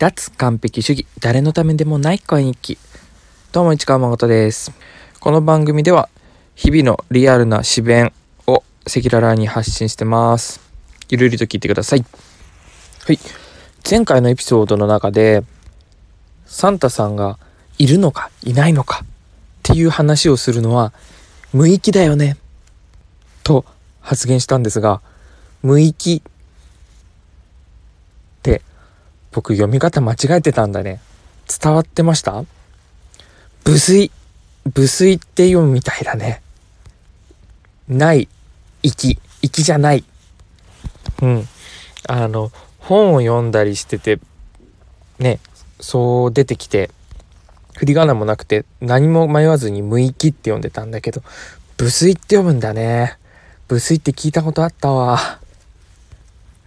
脱完璧主義。誰のためでもない声日記。どうも市川誠です。この番組では日々のリアルな詩弁を赤裸々に発信してます。ゆるりと聞いてください。はい。前回のエピソードの中でサンタさんがいるのかいないのかっていう話をするのは無意気だよね。と発言したんですが無意気僕読み方間違えてたんだね。伝わってました？無水無水って読むみたいだね。ない息息じゃない。うん。あの本を読んだりしててねそう出てきて振り仮名もなくて何も迷わずに無息って読んでたんだけど無水って読むんだね。無水って聞いたことあったわ。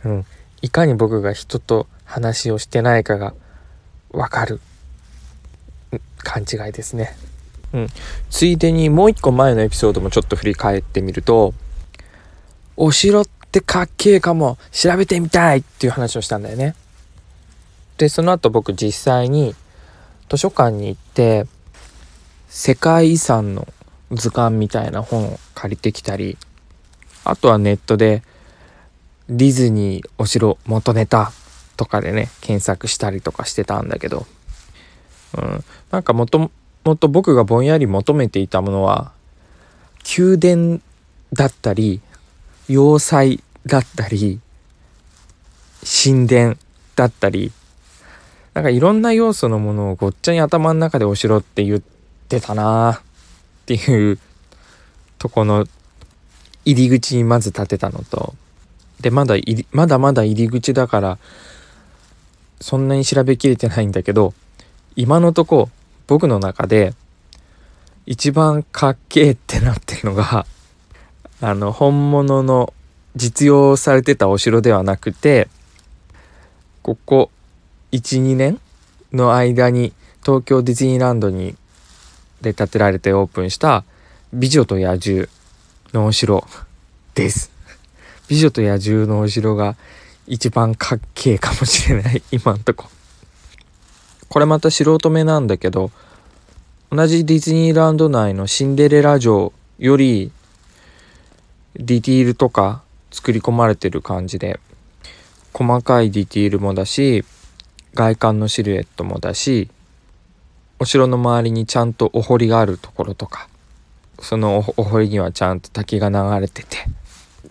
うん。いかに僕が人と話をしてないかがわかる勘違いですね。うん。ついでにもう一個前のエピソードもちょっと振り返ってみると、お城ってかっけえかも調べてみたいっていう話をしたんだよね。で、その後僕実際に図書館に行って、世界遺産の図鑑みたいな本を借りてきたり、あとはネットでディズニーお城元ネタとかでね、検索したりとかしてたんだけど、うん、なんかもともと僕がぼんやり求めていたものは、宮殿だったり、要塞だったり、神殿だったり、なんかいろんな要素のものをごっちゃに頭の中でお城って言ってたなっていうとこの入り口にまず立てたのと、で、まだまだまだ入り口だから、そんなに調べきれてないんだけど、今のとこ僕の中で一番かっけえってなってるのが、あの、本物の実用されてたお城ではなくて、ここ1、2年の間に東京ディズニーランドにで建てられてオープンした美女と野獣のお城です。美女と野獣のお城が一番かっけえかもしれない。今んとこ。これまた素人目なんだけど同じディズニーランド内のシンデレラ城よりディティールとか作り込まれてる感じで細かいディティールもだし外観のシルエットもだしお城の周りにちゃんとお堀があるところとかそのお堀にはちゃんと滝が流れてて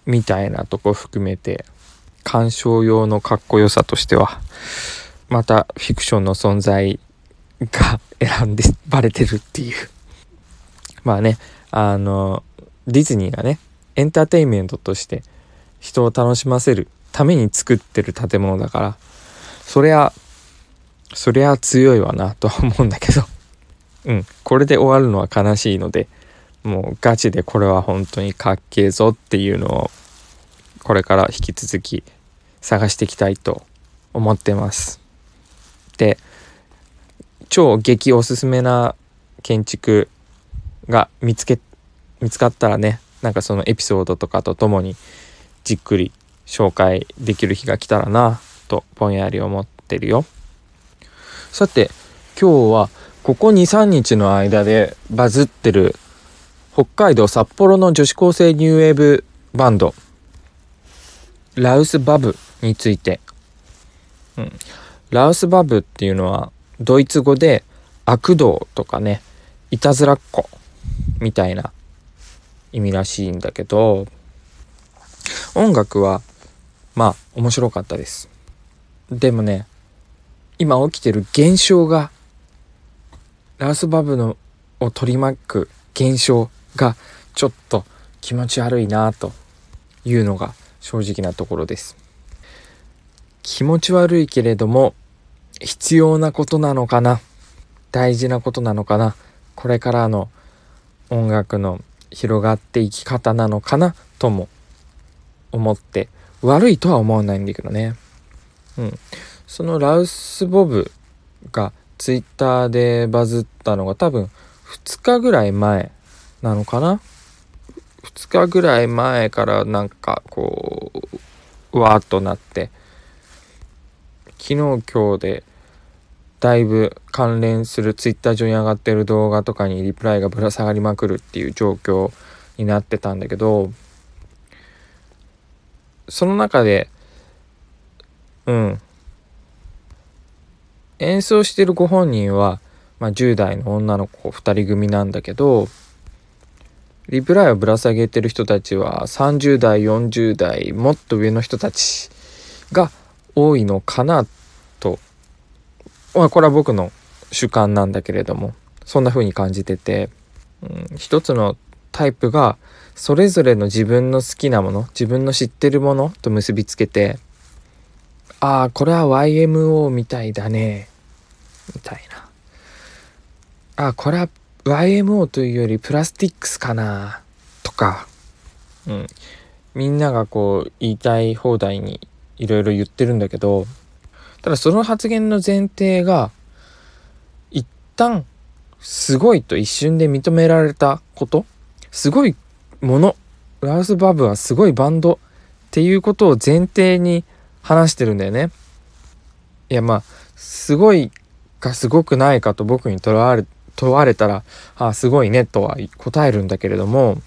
みたいなとこ含めて鑑賞用のかっこよさとしてはまたフィクションの存在が選んでバレてるっていう。まあねあのディズニーがねエンターテインメントとして人を楽しませるために作ってる建物だからそりゃそりゃ強いわなとは思うんだけど。うんこれで終わるのは悲しいのでもうガチでこれは本当にかっけえぞっていうのをこれから引き続き探していきたいと思ってます。で超激おすすめな建築が見つけ見つかったらねなんかそのエピソードとかとともにじっくり紹介できる日が来たらなとぼんやり思ってるよ。さて今日はここ23日の間でバズってる北海道札幌の女子高生ニューウェーブバンドラウスバブについて、うん、ラウスバブっていうのはドイツ語で悪道とかねいたずらっ子みたいな意味らしいんだけど音楽はまあ面白かったです。でもね今起きてる現象がラウスバブのを取り巻く現象がちょっと気持ち悪いなというのが正直なところです。気持ち悪いけれども必要なことなのかな？大事なことなのかな？これからの音楽の広がっていき方なのかな？とも思って悪いとは思わないんだけどね。うん。そのラウス・ボブがツイッターでバズったのが多分2日ぐらい前なのかな？2日ぐらい前からなんかこうわーっとなって昨日今日でだいぶ関連するツイッター上に上がってる動画とかにリプライがぶら下がりまくるっていう状況になってたんだけどその中でうん。演奏してるご本人は、まあ、10代の女の子2人組なんだけどリプライをぶら下げてる人たちは30代40代もっと上の人たちが多いのかなと。まあこれは僕の主観なんだけれどもそんな風に感じてて、うん、一つのタイプがそれぞれの自分の好きなもの自分の知ってるものと結びつけてああこれは YMO みたいだねみたいなああこれは YMO というよりプラスティックスかなとか、うん、みんながこう言いたい放題にいろいろ言ってるんだけどただその発言の前提が一旦すごいと一瞬で認められたことすごいものラウス・バブはすごいバンドっていうことを前提に話してるんだよね。いやまあすごいかすごくないかと僕に問われ問われたら「あすごいね」とは答えるんだけれども、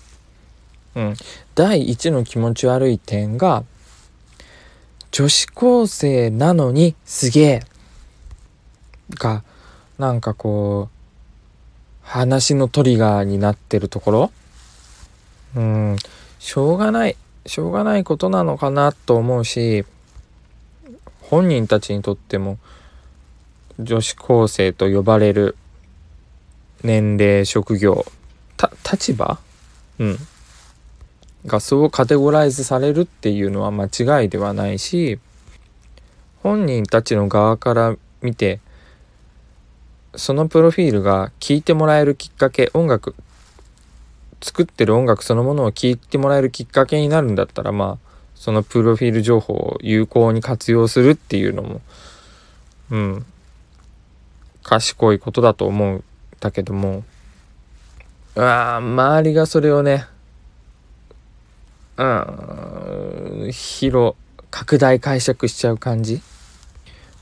うん、第一の気持ち悪い点が女子高生なのにすげえ。がなんかこう話のトリガーになってるところ。うん。しょうがないしょうがないことなのかなと思うし本人たちにとっても女子高生と呼ばれる年齢職業立場？うん。がそうカテゴライズされるっていうのは間違いではないし本人たちの側から見てそのプロフィールが聞いてもらえるきっかけ音楽作ってる音楽そのものを聞いてもらえるきっかけになるんだったらまあそのプロフィール情報を有効に活用するっていうのもうん。賢いことだと思う。んだけども。あ周りがそれをねうん広拡大解釈しちゃう感じ。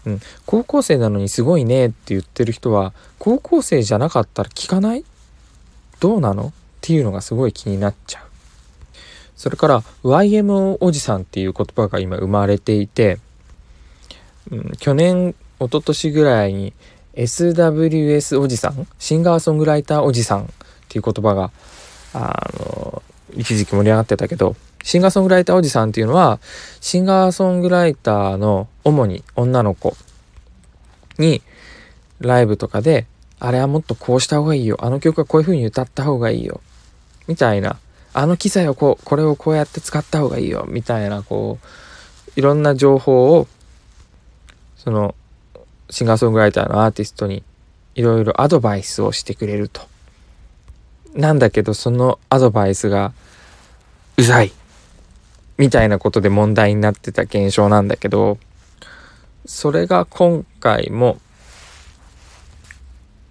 うん、高校生なのにすごいねって言ってる人は高校生じゃなかったら聞かない？どうなの？っていうのがすごい気になっちゃう。それから YMO おじさんっていう言葉が今生まれていて、うん、去年一昨年ぐらいに SWS おじさん？シンガーソングライターおじさん？っていう言葉があの一時期盛り上がってたけどシンガーソングライターおじさんっていうのはシンガーソングライターの主に女の子にライブとかであれはもっとこうした方がいいよ。あの曲はこういう風に歌った方がいいよ。みたいな。あの機材をこうこれをこうやって使った方がいいよ。みたいなこういろんな情報をそのシンガーソングライターのアーティストにいろいろアドバイスをしてくれると。なんだけどそのアドバイスがうざいみたいなことで問題になってた現象なんだけどそれが今回も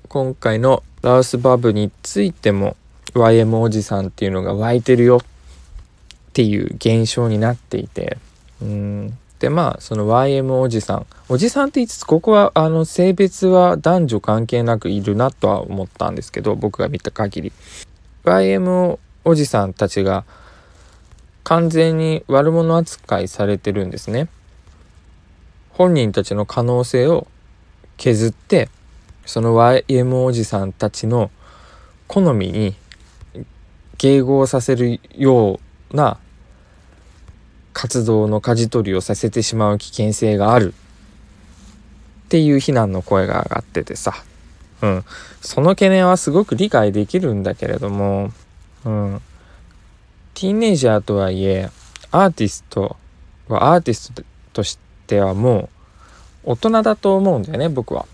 今回のラウスバブについても YM おじさんっていうのが湧いてるよっていう現象になっていてうんでまあその YM おじさん。おじさんって言いつつここはあの性別は男女関係なくいるなとは思ったんですけど僕が見た限り。YM おじさんたちが完全に悪者扱いされてるんですね。本人たちの可能性を削ってその YM おじさんたちの好みに迎合させるような活動の舵取りをさせてしまう危険性がある。っていう非難の声が上がっててさ、うん、その懸念はすごく理解できるんだけれども、うん、ティーンエイジャーとはいえアーティストはアーティストとしてはもう大人だと思うんだよね僕は。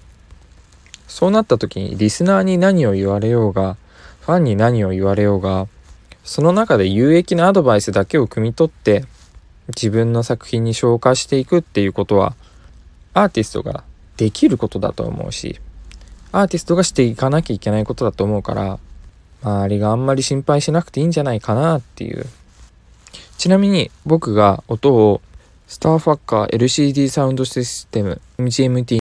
そうなった時にリスナーに何を言われようがファンに何を言われようがその中で有益なアドバイスだけを汲み取って自分の作品に昇華していくっていうことはアーティストができることだと思うしアーティストがしていかなきゃいけないことだと思うから周りがあんまり心配しなくていいんじゃないかなっていう。ちなみに僕が音をスターファッカー LCD サウンドシステム GMT